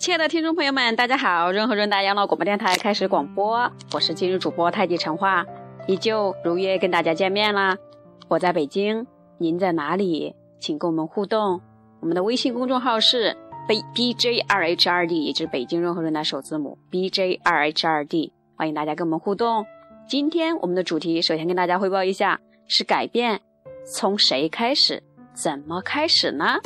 亲爱的听众朋友们，大家好！润和润达养老广播电台开始广播，我是今日主播太极陈化，依旧如约跟大家见面啦。我在北京，您在哪里？请跟我们互动。我们的微信公众号是 b b j 二 h 二 d，也就是北京润和润达首字母 b j 二 h 二 d，欢迎大家跟我们互动。今天我们的主题，首先跟大家汇报一下，是改变从谁开始？怎么开始呢？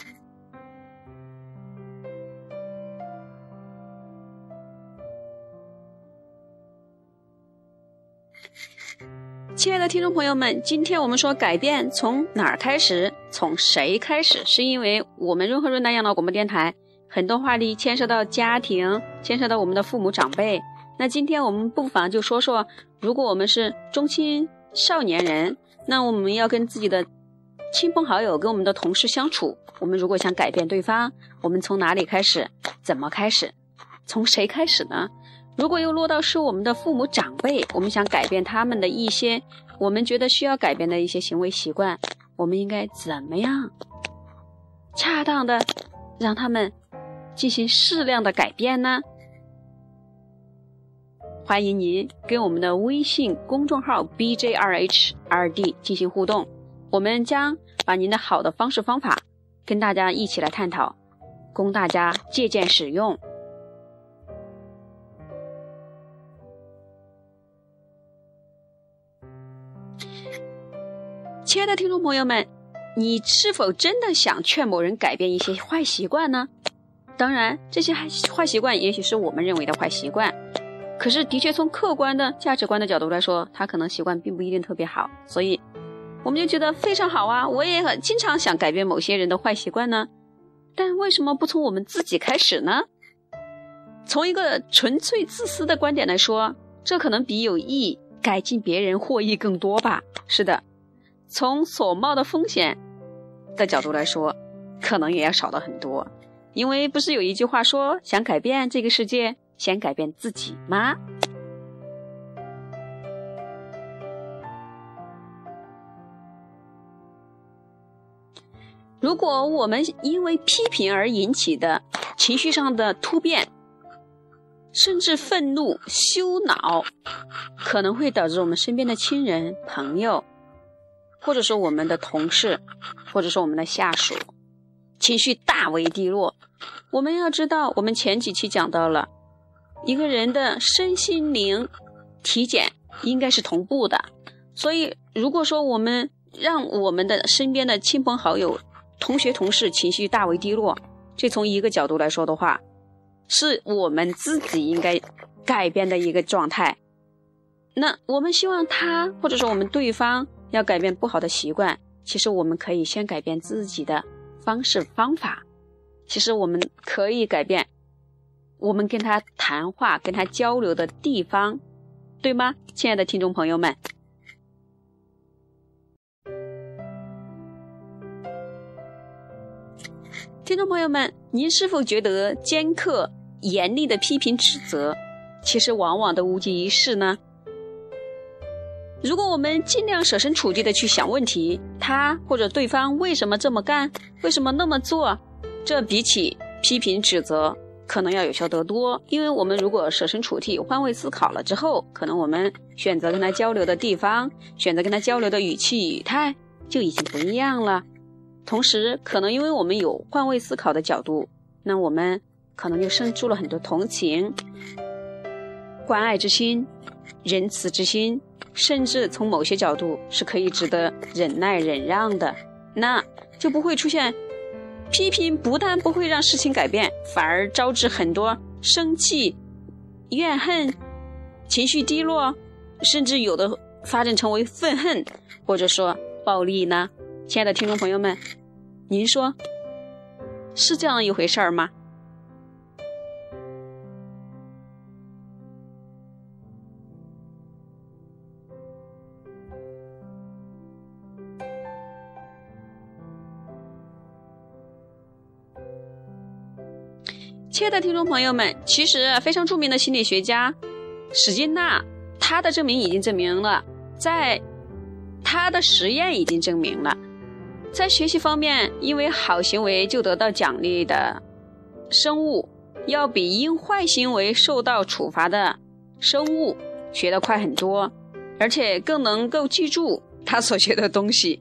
亲爱的听众朋友们，今天我们说改变从哪儿开始，从谁开始？是因为我们润和润达养老广播电台很多话题牵涉到家庭，牵涉到我们的父母长辈。那今天我们不妨就说说，如果我们是中青少年人，那我们要跟自己的亲朋好友、跟我们的同事相处，我们如果想改变对方，我们从哪里开始？怎么开始？从谁开始呢？如果又落到是我们的父母长辈，我们想改变他们的一些我们觉得需要改变的一些行为习惯，我们应该怎么样恰当的让他们进行适量的改变呢？欢迎您跟我们的微信公众号 b j r h 二 d 进行互动，我们将把您的好的方式方法跟大家一起来探讨，供大家借鉴使用。亲爱的听众朋友们，你是否真的想劝某人改变一些坏习惯呢？当然，这些坏习惯也许是我们认为的坏习惯，可是的确从客观的价值观的角度来说，他可能习惯并不一定特别好，所以我们就觉得非常好啊！我也很经常想改变某些人的坏习惯呢，但为什么不从我们自己开始呢？从一个纯粹自私的观点来说，这可能比有意改进别人获益更多吧？是的。从所冒的风险的角度来说，可能也要少了很多，因为不是有一句话说，想改变这个世界，先改变自己吗？如果我们因为批评而引起的情绪上的突变，甚至愤怒、羞恼，可能会导致我们身边的亲人、朋友。或者说我们的同事，或者说我们的下属，情绪大为低落。我们要知道，我们前几期讲到了，一个人的身心灵体检应该是同步的。所以，如果说我们让我们的身边的亲朋好友、同学同事情绪大为低落，这从一个角度来说的话，是我们自己应该改变的一个状态。那我们希望他，或者说我们对方。要改变不好的习惯，其实我们可以先改变自己的方式方法。其实我们可以改变我们跟他谈话、跟他交流的地方，对吗，亲爱的听众朋友们？听众朋友们，您是否觉得尖刻、严厉的批评指责，其实往往都无济于事呢？如果我们尽量设身处地的去想问题，他或者对方为什么这么干，为什么那么做，这比起批评指责可能要有效得多。因为我们如果设身处地、换位思考了之后，可能我们选择跟他交流的地方，选择跟他交流的语气语态就已经不一样了。同时，可能因为我们有换位思考的角度，那我们可能就生出了很多同情、关爱之心、仁慈之心。甚至从某些角度是可以值得忍耐忍让的，那就不会出现批评，不但不会让事情改变，反而招致很多生气、怨恨、情绪低落，甚至有的发展成为愤恨，或者说暴力呢？亲爱的听众朋友们，您说是这样一回事儿吗？亲爱的听众朋友们，其实非常著名的心理学家史金纳，他的证明已经证明了，在他的实验已经证明了，在学习方面，因为好行为就得到奖励的生物要比因坏行为受到处罚的生物学得快很多，而且更能够记住他所学的东西。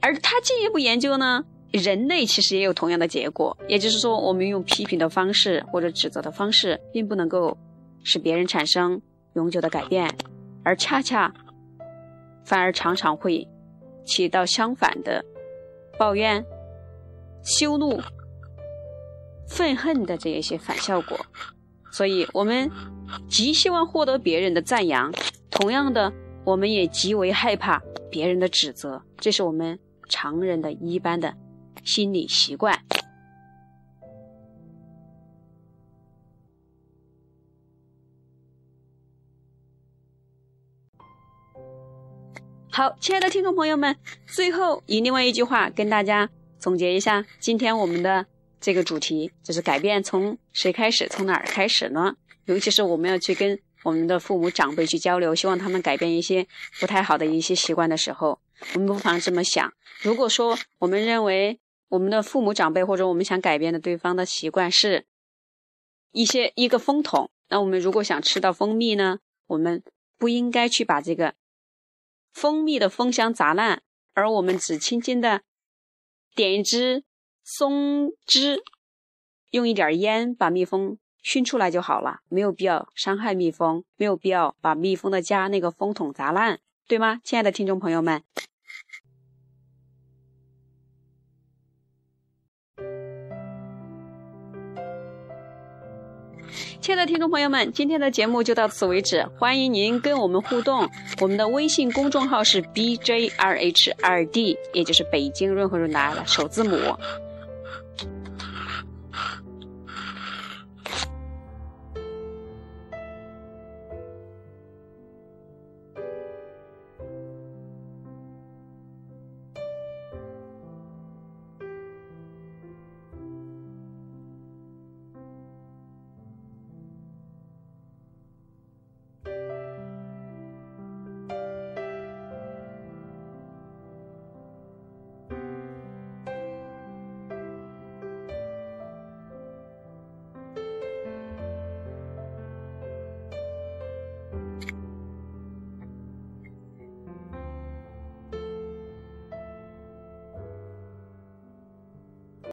而他进一步研究呢，人类其实也有同样的结果，也就是说，我们用批评的方式或者指责的方式，并不能够使别人产生永久的改变，而恰恰反而常常会起到相反的抱怨、羞怒。愤恨的这一些反效果，所以我们极希望获得别人的赞扬，同样的，我们也极为害怕别人的指责，这是我们常人的一般的心理习惯。好，亲爱的听众朋友们，最后以另外一句话跟大家总结一下今天我们的。这个主题就是改变从谁开始，从哪儿开始呢？尤其是我们要去跟我们的父母长辈去交流，希望他们改变一些不太好的一些习惯的时候，我们不妨这么想：如果说我们认为我们的父母长辈或者我们想改变的对方的习惯是一些一个风筒，那我们如果想吃到蜂蜜呢，我们不应该去把这个蜂蜜的蜂箱砸烂，而我们只轻轻的点一支。松枝，用一点烟把蜜蜂熏出来就好了，没有必要伤害蜜蜂，没有必要把蜜蜂的家那个蜂桶砸烂，对吗？亲爱的听众朋友们。亲爱的听众朋友们，今天的节目就到此为止。欢迎您跟我们互动，我们的微信公众号是 B J R H 二 D，也就是北京润和润达的首字母。